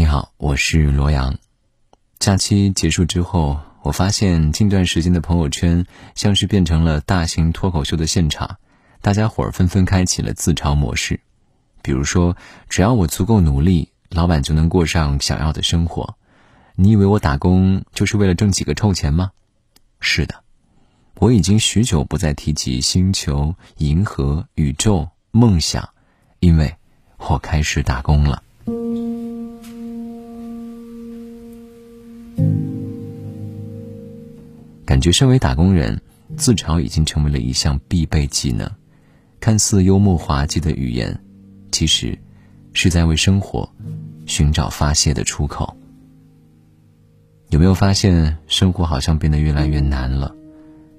你好，我是罗阳。假期结束之后，我发现近段时间的朋友圈像是变成了大型脱口秀的现场，大家伙儿纷纷开启了自嘲模式。比如说，只要我足够努力，老板就能过上想要的生活。你以为我打工就是为了挣几个臭钱吗？是的，我已经许久不再提及星球、银河、宇宙、梦想，因为我开始打工了。感觉身为打工人，自嘲已经成为了一项必备技能。看似幽默滑稽的语言，其实是在为生活寻找发泄的出口。有没有发现，生活好像变得越来越难了？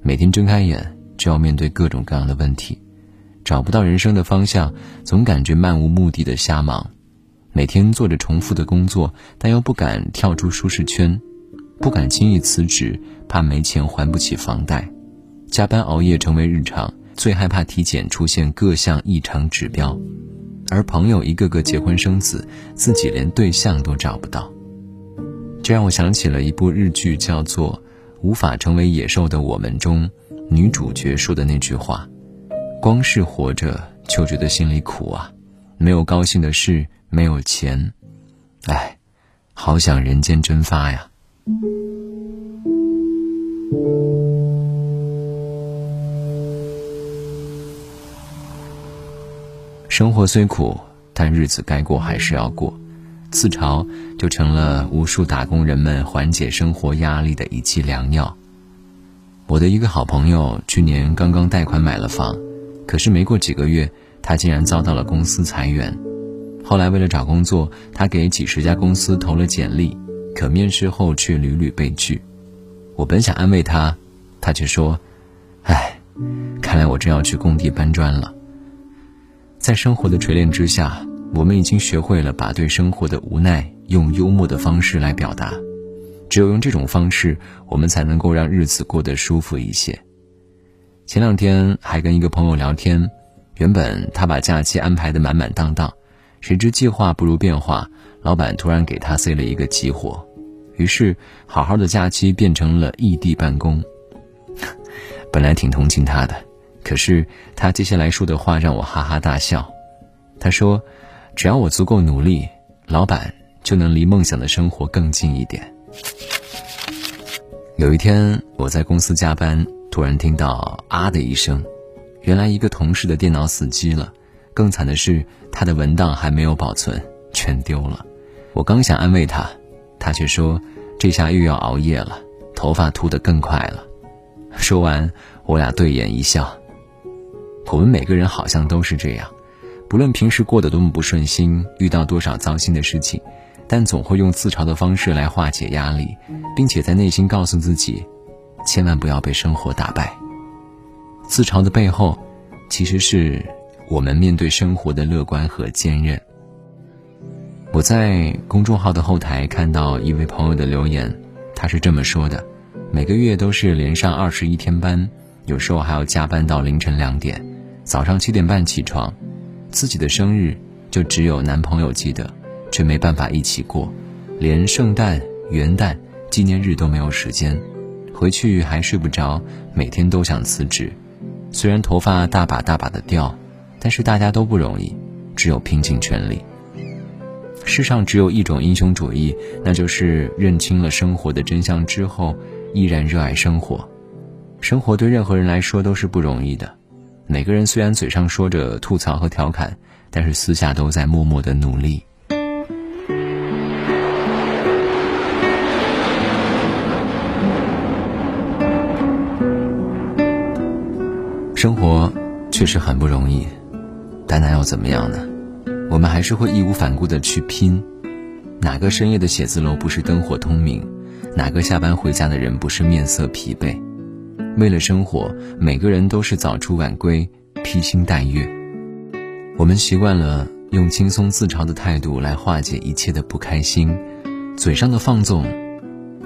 每天睁开眼就要面对各种各样的问题，找不到人生的方向，总感觉漫无目的的瞎忙。每天做着重复的工作，但又不敢跳出舒适圈。不敢轻易辞职，怕没钱还不起房贷；加班熬夜成为日常，最害怕体检出现各项异常指标；而朋友一个个结婚生子，自己连对象都找不到。这让我想起了一部日剧，叫做《无法成为野兽的我们》中女主角说的那句话：“光是活着就觉得心里苦啊，没有高兴的事，没有钱，哎，好想人间蒸发呀。”生活虽苦，但日子该过还是要过。自嘲就成了无数打工人们缓解生活压力的一剂良药。我的一个好朋友去年刚刚贷款买了房，可是没过几个月，他竟然遭到了公司裁员。后来为了找工作，他给几十家公司投了简历。可面试后却屡屡被拒，我本想安慰他，他却说：“唉，看来我真要去工地搬砖了。”在生活的锤炼之下，我们已经学会了把对生活的无奈用幽默的方式来表达。只有用这种方式，我们才能够让日子过得舒服一些。前两天还跟一个朋友聊天，原本他把假期安排的满满当当，谁知计划不如变化。老板突然给他塞了一个急活，于是好好的假期变成了异地办公。本来挺同情他的，可是他接下来说的话让我哈哈大笑。他说：“只要我足够努力，老板就能离梦想的生活更近一点。”有一天我在公司加班，突然听到啊的一声，原来一个同事的电脑死机了，更惨的是他的文档还没有保存，全丢了。我刚想安慰他，他却说：“这下又要熬夜了，头发秃得更快了。”说完，我俩对眼一笑。我们每个人好像都是这样，不论平时过得多么不顺心，遇到多少糟心的事情，但总会用自嘲的方式来化解压力，并且在内心告诉自己：千万不要被生活打败。自嘲的背后，其实是我们面对生活的乐观和坚韧。我在公众号的后台看到一位朋友的留言，他是这么说的：每个月都是连上二十一天班，有时候还要加班到凌晨两点，早上七点半起床，自己的生日就只有男朋友记得，却没办法一起过，连圣诞、元旦、纪念日都没有时间，回去还睡不着，每天都想辞职。虽然头发大把大把的掉，但是大家都不容易，只有拼尽全力。世上只有一种英雄主义，那就是认清了生活的真相之后，依然热爱生活。生活对任何人来说都是不容易的，每个人虽然嘴上说着吐槽和调侃，但是私下都在默默的努力。生活确实很不容易，但那又怎么样呢？我们还是会义无反顾的去拼，哪个深夜的写字楼不是灯火通明？哪个下班回家的人不是面色疲惫？为了生活，每个人都是早出晚归，披星戴月。我们习惯了用轻松自嘲的态度来化解一切的不开心，嘴上的放纵，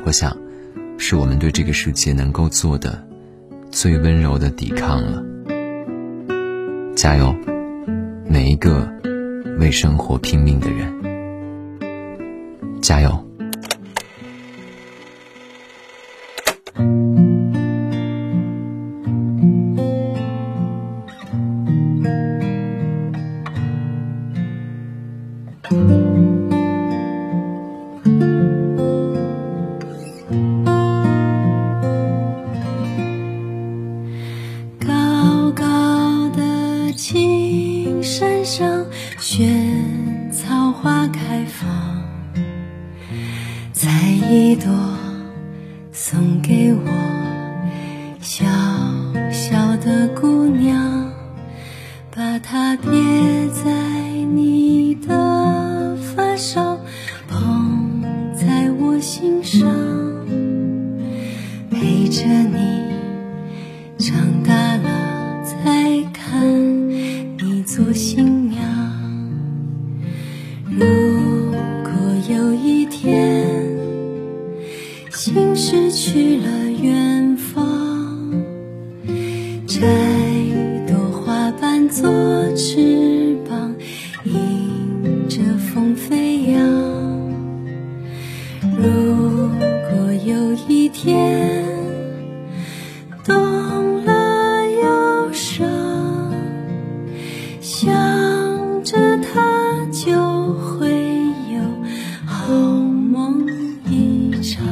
我想，是我们对这个世界能够做的最温柔的抵抗了。加油，每一个。为生活拼命的人。加油！萱草花开放，采一朵送给我，小小的姑娘，把它别在你的发梢，捧在我心上，陪着你。长大了再看你做新娘。如果有一天心失去了远方，摘朵花瓣做翅膀，迎着风飞扬。如果有一天好梦一场。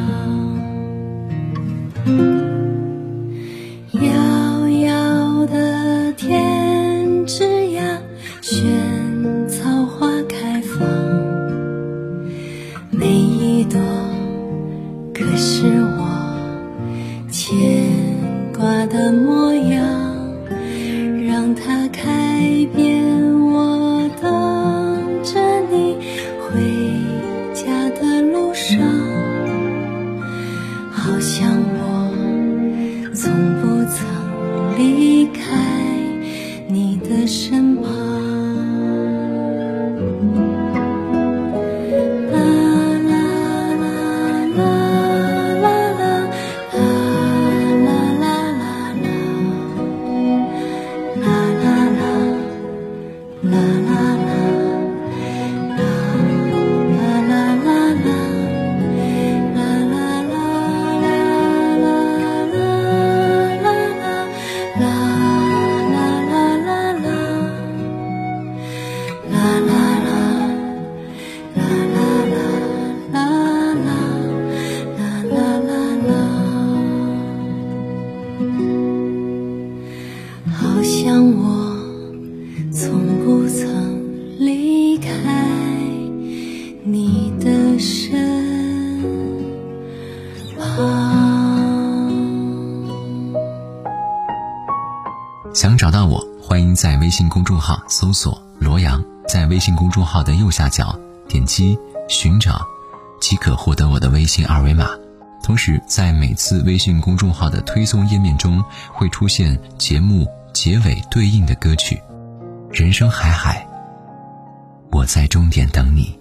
遥遥的天之涯，萱草花开放，每一朵想找到我，欢迎在微信公众号搜索“罗阳”，在微信公众号的右下角点击“寻找”，即可获得我的微信二维码。同时，在每次微信公众号的推送页面中，会出现节目结尾对应的歌曲。人生海海，我在终点等你。